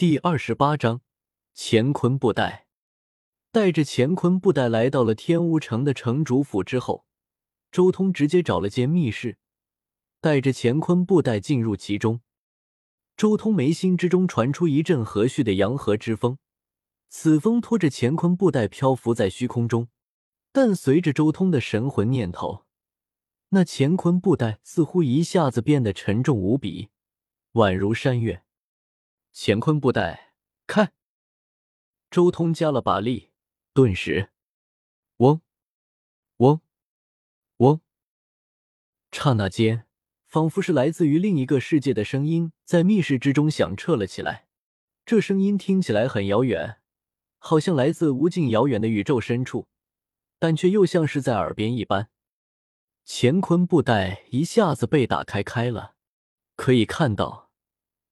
第二十八章乾坤布袋。带着乾坤布袋来到了天乌城的城主府之后，周通直接找了间密室，带着乾坤布袋进入其中。周通眉心之中传出一阵和煦的阳和之风，此风拖着乾坤布袋漂浮在虚空中，但随着周通的神魂念头，那乾坤布袋似乎一下子变得沉重无比，宛如山岳。乾坤布袋看，周通加了把力，顿时，嗡，嗡，嗡，刹那间，仿佛是来自于另一个世界的声音在密室之中响彻了起来。这声音听起来很遥远，好像来自无尽遥远的宇宙深处，但却又像是在耳边一般。乾坤布袋一下子被打开开了，可以看到。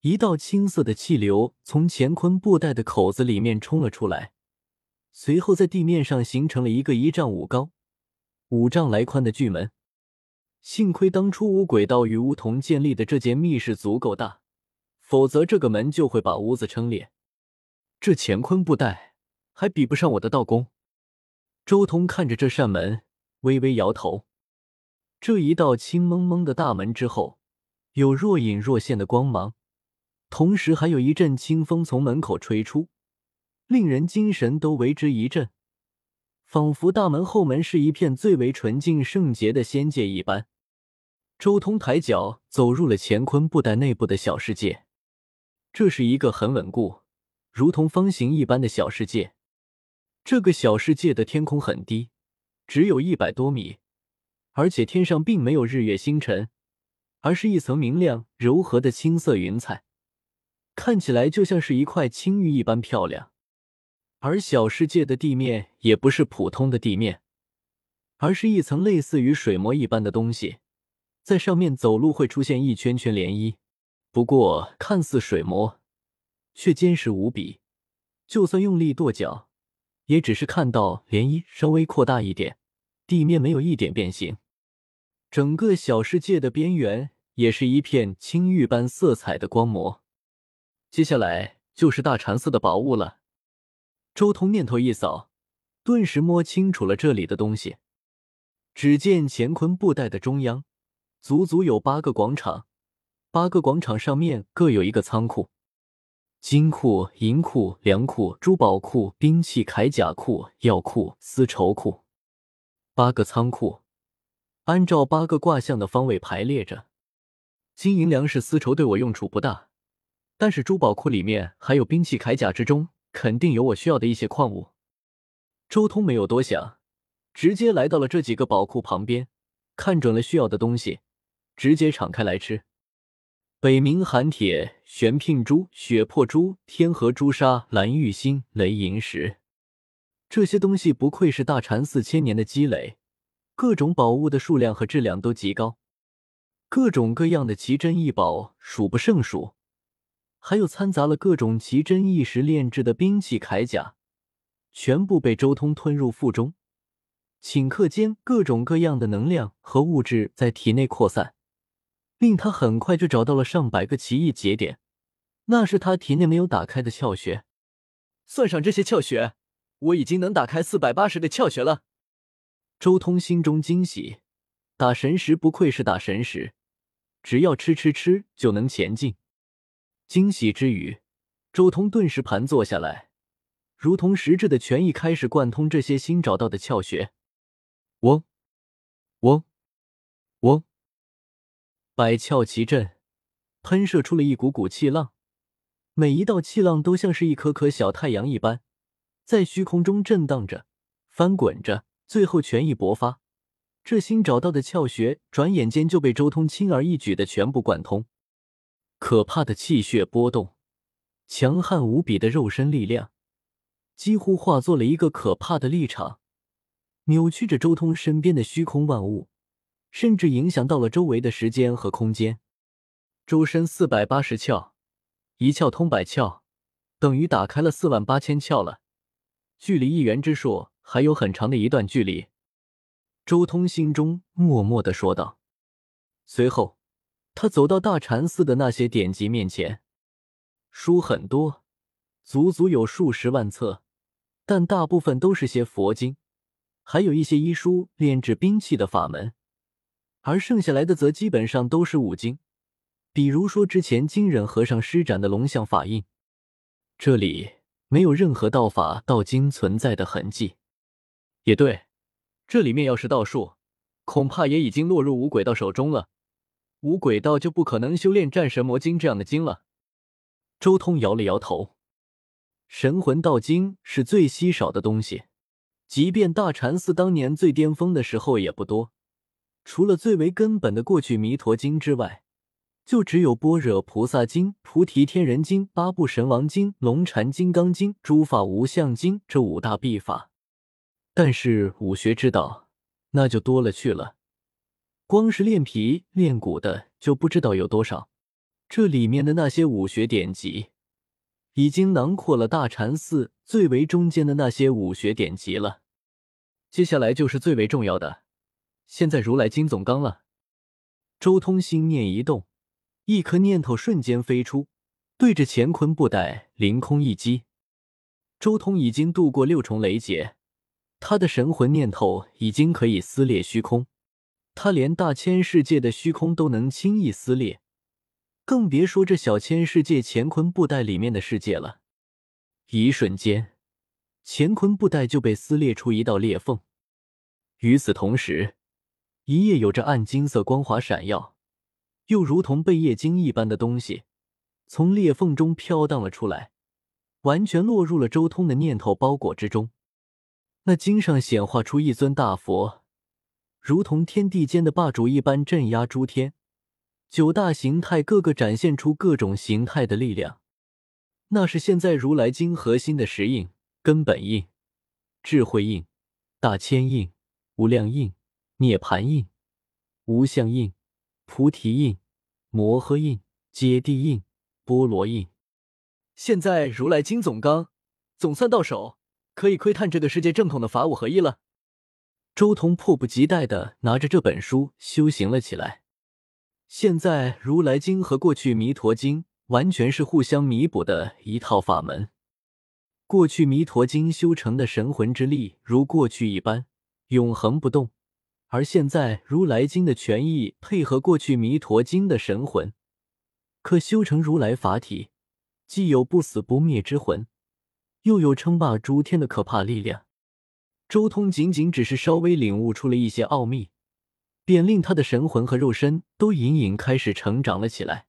一道青色的气流从乾坤布袋的口子里面冲了出来，随后在地面上形成了一个一丈五高、五丈来宽的巨门。幸亏当初五轨道与梧桐建立的这间密室足够大，否则这个门就会把屋子撑裂。这乾坤布袋还比不上我的道功。周通看着这扇门，微微摇头。这一道青蒙蒙的大门之后，有若隐若现的光芒。同时，还有一阵清风从门口吹出，令人精神都为之一振，仿佛大门后门是一片最为纯净圣洁的仙界一般。周通抬脚走入了乾坤布袋内部的小世界，这是一个很稳固，如同方形一般的小世界。这个小世界的天空很低，只有一百多米，而且天上并没有日月星辰，而是一层明亮柔和的青色云彩。看起来就像是一块青玉一般漂亮，而小世界的地面也不是普通的地面，而是一层类似于水膜一般的东西，在上面走路会出现一圈圈涟漪。不过看似水膜，却坚实无比，就算用力跺脚，也只是看到涟漪稍微扩大一点，地面没有一点变形。整个小世界的边缘也是一片青玉般色彩的光膜。接下来就是大禅寺的宝物了。周通念头一扫，顿时摸清楚了这里的东西。只见乾坤布袋的中央，足足有八个广场，八个广场上面各有一个仓库：金库、银库、粮库、珠宝库、兵器铠甲库、药库、丝绸库。八个仓库按照八个卦象的方位排列着。金银粮食丝绸对我用处不大。但是珠宝库里面还有兵器铠甲之中，肯定有我需要的一些矿物。周通没有多想，直接来到了这几个宝库旁边，看准了需要的东西，直接敞开来吃。北冥寒铁、玄牝珠、血魄珠、天河朱砂、蓝玉心、雷银石，这些东西不愧是大禅寺千年的积累，各种宝物的数量和质量都极高，各种各样的奇珍异宝数不胜数。还有掺杂了各种奇珍异石炼制的兵器铠甲，全部被周通吞入腹中。顷刻间，各种各样的能量和物质在体内扩散，令他很快就找到了上百个奇异节点，那是他体内没有打开的窍穴。算上这些窍穴，我已经能打开四百八十的窍穴了。周通心中惊喜，打神石不愧是打神石，只要吃吃吃就能前进。惊喜之余，周通顿时盘坐下来，如同实质的权益开始贯通这些新找到的窍穴。嗡，嗡，嗡，百窍齐振，喷射出了一股股气浪，每一道气浪都像是一颗颗小太阳一般，在虚空中震荡着、翻滚着，最后权益勃发。这新找到的窍穴，转眼间就被周通轻而易举的全部贯通。可怕的气血波动，强悍无比的肉身力量，几乎化作了一个可怕的立场，扭曲着周通身边的虚空万物，甚至影响到了周围的时间和空间。周身四百八十窍，一窍通百窍，等于打开了四万八千窍了，距离一元之数还有很长的一段距离。周通心中默默的说道，随后。他走到大禅寺的那些典籍面前，书很多，足足有数十万册，但大部分都是些佛经，还有一些医书、炼制兵器的法门，而剩下来的则基本上都是武经，比如说之前金忍和尚施展的龙象法印，这里没有任何道法道经存在的痕迹。也对，这里面要是道术，恐怕也已经落入五鬼道手中了。无鬼道就不可能修炼战神魔经这样的经了。周通摇了摇头，神魂道经是最稀少的东西，即便大禅寺当年最巅峰的时候也不多。除了最为根本的过去弥陀经之外，就只有般若菩萨经、菩提天人经、八部神王经、龙禅金刚经、诸法无相经这五大秘法。但是武学之道，那就多了去了。光是练皮练骨的就不知道有多少，这里面的那些武学典籍，已经囊括了大禅寺最为中间的那些武学典籍了。接下来就是最为重要的，现在如来金总纲了。周通心念一动，一颗念头瞬间飞出，对着乾坤布袋凌空一击。周通已经度过六重雷劫，他的神魂念头已经可以撕裂虚空。他连大千世界的虚空都能轻易撕裂，更别说这小千世界乾坤布袋里面的世界了。一瞬间，乾坤布袋就被撕裂出一道裂缝。与此同时，一页有着暗金色光华闪耀，又如同贝叶经一般的东西，从裂缝中飘荡了出来，完全落入了周通的念头包裹之中。那经上显化出一尊大佛。如同天地间的霸主一般镇压诸天，九大形态各个展现出各种形态的力量，那是现在如来经核心的石印、根本印、智慧印、大千印、无量印、涅盘印、无相印、菩提印、摩诃印、揭谛印、波罗印。现在如来经总纲总算到手，可以窥探这个世界正统的法五合一了。周通迫不及待的拿着这本书修行了起来。现在《如来经》和过去《弥陀经》完全是互相弥补的一套法门。过去《弥陀经》修成的神魂之力如过去一般永恒不动，而现在《如来经》的权益配合过去《弥陀经》的神魂，可修成如来法体，既有不死不灭之魂，又有称霸诸天的可怕力量。周通仅仅只是稍微领悟出了一些奥秘，便令他的神魂和肉身都隐隐开始成长了起来。